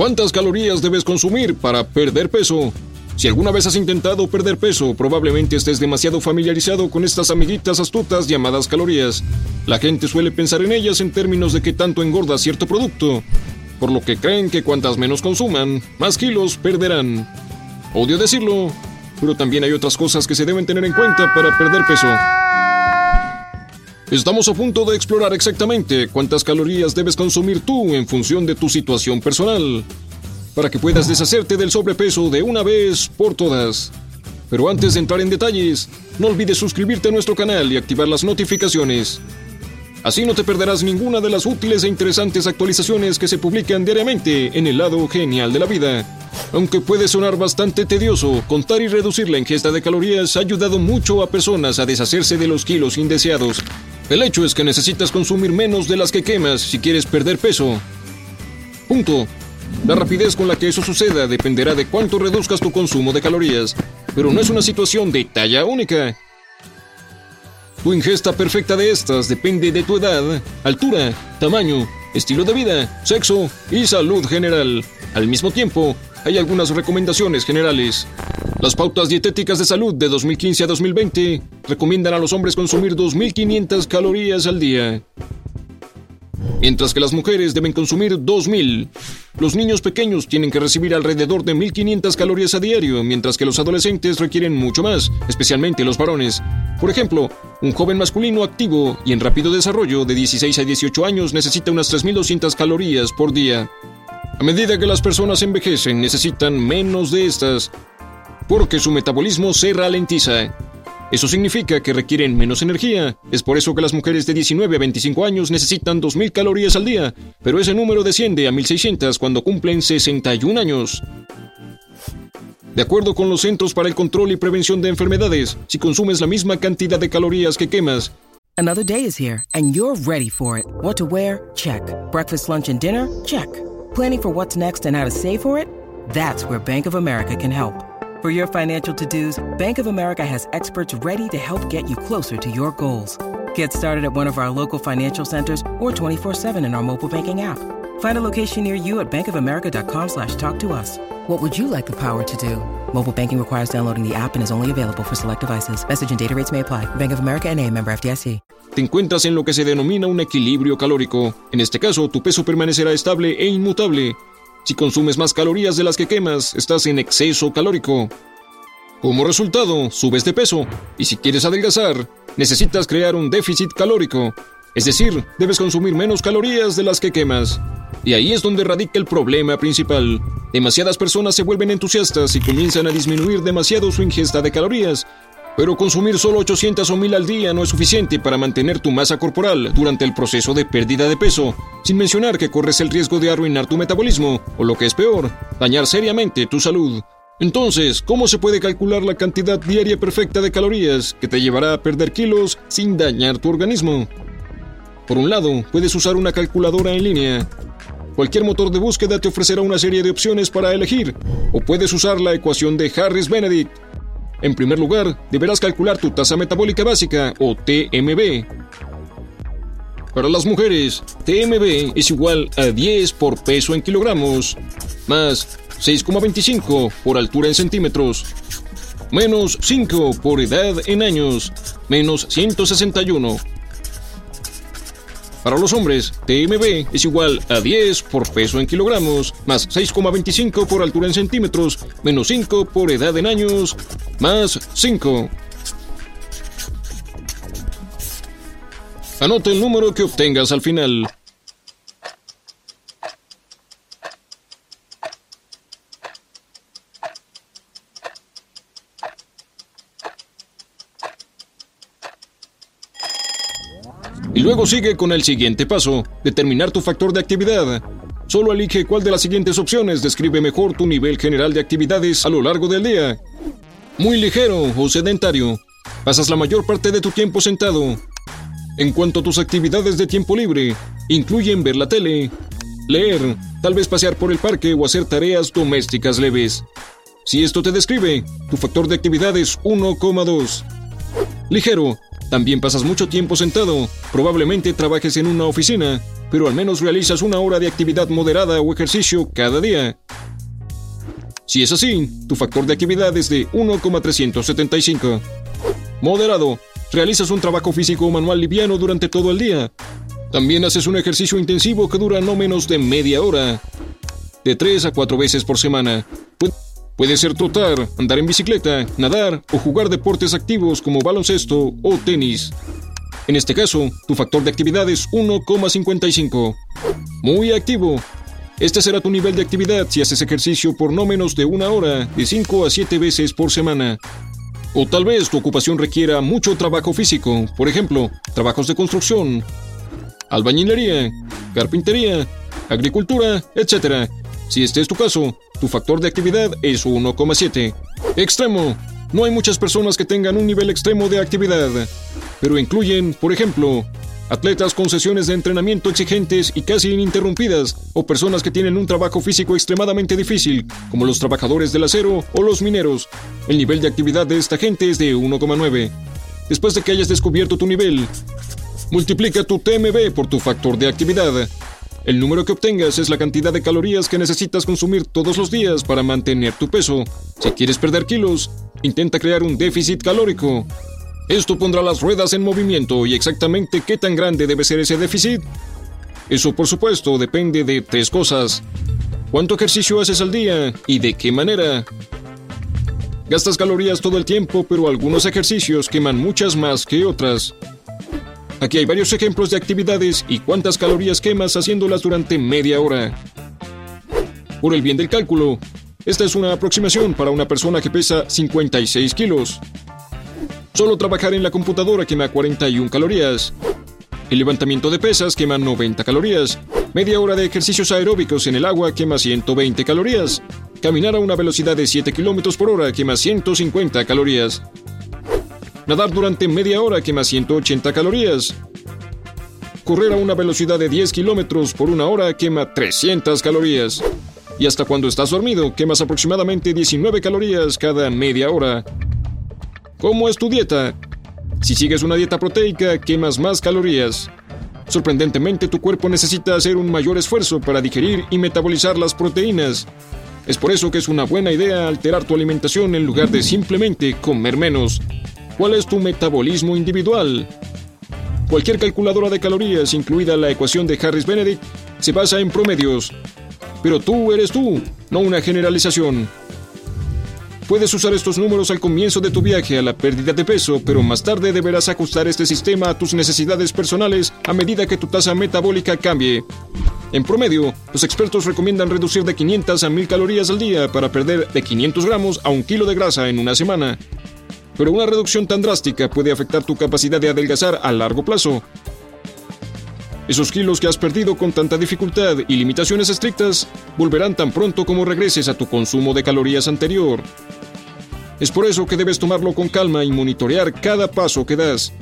¿Cuántas calorías debes consumir para perder peso? Si alguna vez has intentado perder peso, probablemente estés demasiado familiarizado con estas amiguitas astutas llamadas calorías. La gente suele pensar en ellas en términos de que tanto engorda cierto producto, por lo que creen que cuantas menos consuman, más kilos perderán. Odio decirlo, pero también hay otras cosas que se deben tener en cuenta para perder peso. Estamos a punto de explorar exactamente cuántas calorías debes consumir tú en función de tu situación personal, para que puedas deshacerte del sobrepeso de una vez por todas. Pero antes de entrar en detalles, no olvides suscribirte a nuestro canal y activar las notificaciones. Así no te perderás ninguna de las útiles e interesantes actualizaciones que se publican diariamente en el lado genial de la vida. Aunque puede sonar bastante tedioso, contar y reducir la ingesta de calorías ha ayudado mucho a personas a deshacerse de los kilos indeseados el hecho es que necesitas consumir menos de las que quemas si quieres perder peso. Punto. La rapidez con la que eso suceda dependerá de cuánto reduzcas tu consumo de calorías, pero no es una situación de talla única. Tu ingesta perfecta de estas depende de tu edad, altura, tamaño, estilo de vida, sexo y salud general. Al mismo tiempo, hay algunas recomendaciones generales. Las pautas dietéticas de salud de 2015 a 2020 recomiendan a los hombres consumir 2.500 calorías al día, mientras que las mujeres deben consumir 2.000. Los niños pequeños tienen que recibir alrededor de 1.500 calorías a diario, mientras que los adolescentes requieren mucho más, especialmente los varones. Por ejemplo, un joven masculino activo y en rápido desarrollo de 16 a 18 años necesita unas 3.200 calorías por día. A medida que las personas envejecen, necesitan menos de estas, porque su metabolismo se ralentiza. Eso significa que requieren menos energía. Es por eso que las mujeres de 19 a 25 años necesitan 2.000 calorías al día, pero ese número desciende a 1.600 cuando cumplen 61 años. De acuerdo con los Centros para el Control y Prevención de Enfermedades, si consumes la misma cantidad de calorías que quemas, Another day is here and you're ready for it. What to wear? Check. Breakfast, lunch and dinner? Check. Planning for what's next and how to save for it? That's where Bank of America can help. For your financial to-dos, Bank of America has experts ready to help get you closer to your goals. Get started at one of our local financial centers or 24-7 in our mobile banking app. Find a location near you at bankofamerica.com slash talk to us. What would you like the power to do? Mobile banking requires downloading the app and is only available for select devices. Message and data rates may apply. Bank of America and a member FDIC. te encuentras en lo que se denomina un equilibrio calórico. En este caso, tu peso permanecerá estable e inmutable. Si consumes más calorías de las que quemas, estás en exceso calórico. Como resultado, subes de peso, y si quieres adelgazar, necesitas crear un déficit calórico. Es decir, debes consumir menos calorías de las que quemas. Y ahí es donde radica el problema principal. Demasiadas personas se vuelven entusiastas y comienzan a disminuir demasiado su ingesta de calorías, pero consumir solo 800 o 1000 al día no es suficiente para mantener tu masa corporal durante el proceso de pérdida de peso, sin mencionar que corres el riesgo de arruinar tu metabolismo, o lo que es peor, dañar seriamente tu salud. Entonces, ¿cómo se puede calcular la cantidad diaria perfecta de calorías que te llevará a perder kilos sin dañar tu organismo? Por un lado, puedes usar una calculadora en línea. Cualquier motor de búsqueda te ofrecerá una serie de opciones para elegir, o puedes usar la ecuación de Harris-Benedict, en primer lugar, deberás calcular tu tasa metabólica básica o TMB. Para las mujeres, TMB es igual a 10 por peso en kilogramos, más 6,25 por altura en centímetros, menos 5 por edad en años, menos 161. Para los hombres, TMB es igual a 10 por peso en kilogramos, más 6,25 por altura en centímetros, menos 5 por edad en años, más 5. Anota el número que obtengas al final. Y luego sigue con el siguiente paso, determinar tu factor de actividad. Solo elige cuál de las siguientes opciones describe mejor tu nivel general de actividades a lo largo del día. Muy ligero o sedentario. Pasas la mayor parte de tu tiempo sentado. En cuanto a tus actividades de tiempo libre, incluyen ver la tele, leer, tal vez pasear por el parque o hacer tareas domésticas leves. Si esto te describe, tu factor de actividad es 1,2. Ligero, también pasas mucho tiempo sentado, probablemente trabajes en una oficina, pero al menos realizas una hora de actividad moderada o ejercicio cada día. Si es así, tu factor de actividad es de 1,375. Moderado, realizas un trabajo físico o manual liviano durante todo el día. También haces un ejercicio intensivo que dura no menos de media hora, de 3 a 4 veces por semana. Puede ser trotar, andar en bicicleta, nadar o jugar deportes activos como baloncesto o tenis. En este caso, tu factor de actividad es 1,55. Muy activo. Este será tu nivel de actividad si haces ejercicio por no menos de una hora, de 5 a 7 veces por semana. O tal vez tu ocupación requiera mucho trabajo físico, por ejemplo, trabajos de construcción, albañilería, carpintería, agricultura, etc. Si este es tu caso, tu factor de actividad es 1,7. Extremo. No hay muchas personas que tengan un nivel extremo de actividad, pero incluyen, por ejemplo, atletas con sesiones de entrenamiento exigentes y casi ininterrumpidas, o personas que tienen un trabajo físico extremadamente difícil, como los trabajadores del acero o los mineros. El nivel de actividad de esta gente es de 1,9. Después de que hayas descubierto tu nivel, multiplica tu TMB por tu factor de actividad. El número que obtengas es la cantidad de calorías que necesitas consumir todos los días para mantener tu peso. Si quieres perder kilos, intenta crear un déficit calórico. Esto pondrá las ruedas en movimiento y exactamente qué tan grande debe ser ese déficit. Eso por supuesto depende de tres cosas. ¿Cuánto ejercicio haces al día y de qué manera? Gastas calorías todo el tiempo, pero algunos ejercicios queman muchas más que otras. Aquí hay varios ejemplos de actividades y cuántas calorías quemas haciéndolas durante media hora. Por el bien del cálculo, esta es una aproximación para una persona que pesa 56 kilos. Solo trabajar en la computadora quema 41 calorías. El levantamiento de pesas quema 90 calorías. Media hora de ejercicios aeróbicos en el agua quema 120 calorías. Caminar a una velocidad de 7 km por hora quema 150 calorías. Nadar durante media hora quema 180 calorías. Correr a una velocidad de 10 kilómetros por una hora quema 300 calorías. Y hasta cuando estás dormido quemas aproximadamente 19 calorías cada media hora. ¿Cómo es tu dieta? Si sigues una dieta proteica, quemas más calorías. Sorprendentemente, tu cuerpo necesita hacer un mayor esfuerzo para digerir y metabolizar las proteínas. Es por eso que es una buena idea alterar tu alimentación en lugar de simplemente comer menos. ¿Cuál es tu metabolismo individual? Cualquier calculadora de calorías, incluida la ecuación de Harris-Benedict, se basa en promedios. Pero tú eres tú, no una generalización. Puedes usar estos números al comienzo de tu viaje a la pérdida de peso, pero más tarde deberás ajustar este sistema a tus necesidades personales a medida que tu tasa metabólica cambie. En promedio, los expertos recomiendan reducir de 500 a 1000 calorías al día para perder de 500 gramos a un kilo de grasa en una semana pero una reducción tan drástica puede afectar tu capacidad de adelgazar a largo plazo. Esos kilos que has perdido con tanta dificultad y limitaciones estrictas volverán tan pronto como regreses a tu consumo de calorías anterior. Es por eso que debes tomarlo con calma y monitorear cada paso que das.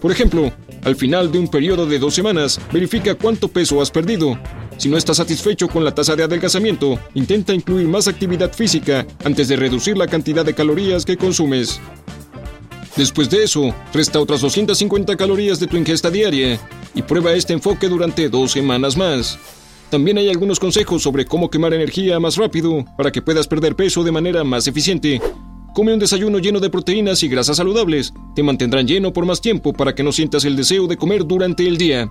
Por ejemplo, al final de un periodo de dos semanas, verifica cuánto peso has perdido. Si no estás satisfecho con la tasa de adelgazamiento, intenta incluir más actividad física antes de reducir la cantidad de calorías que consumes. Después de eso, resta otras 250 calorías de tu ingesta diaria y prueba este enfoque durante dos semanas más. También hay algunos consejos sobre cómo quemar energía más rápido para que puedas perder peso de manera más eficiente. Come un desayuno lleno de proteínas y grasas saludables. Te mantendrán lleno por más tiempo para que no sientas el deseo de comer durante el día.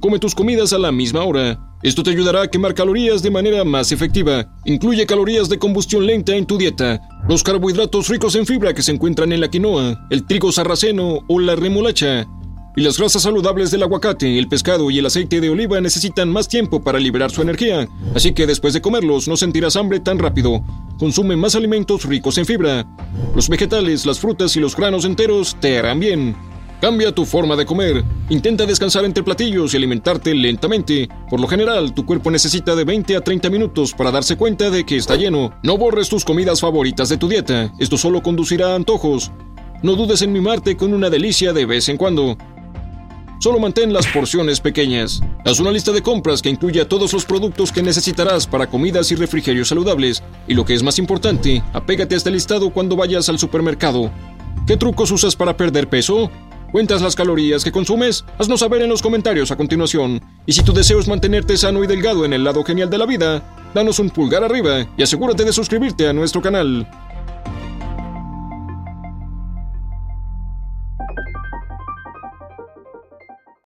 Come tus comidas a la misma hora. Esto te ayudará a quemar calorías de manera más efectiva. Incluye calorías de combustión lenta en tu dieta. Los carbohidratos ricos en fibra que se encuentran en la quinoa, el trigo sarraceno o la remolacha. Y las grasas saludables del aguacate, el pescado y el aceite de oliva necesitan más tiempo para liberar su energía, así que después de comerlos no sentirás hambre tan rápido. Consume más alimentos ricos en fibra. Los vegetales, las frutas y los granos enteros te harán bien. Cambia tu forma de comer. Intenta descansar entre platillos y alimentarte lentamente. Por lo general, tu cuerpo necesita de 20 a 30 minutos para darse cuenta de que está lleno. No borres tus comidas favoritas de tu dieta. Esto solo conducirá a antojos. No dudes en mimarte con una delicia de vez en cuando. Solo mantén las porciones pequeñas. Haz una lista de compras que incluya todos los productos que necesitarás para comidas y refrigerios saludables. Y lo que es más importante, apégate a este listado cuando vayas al supermercado. ¿Qué trucos usas para perder peso? ¿Cuentas las calorías que consumes? Haznos saber en los comentarios a continuación. Y si tu deseo es mantenerte sano y delgado en el lado genial de la vida, danos un pulgar arriba y asegúrate de suscribirte a nuestro canal.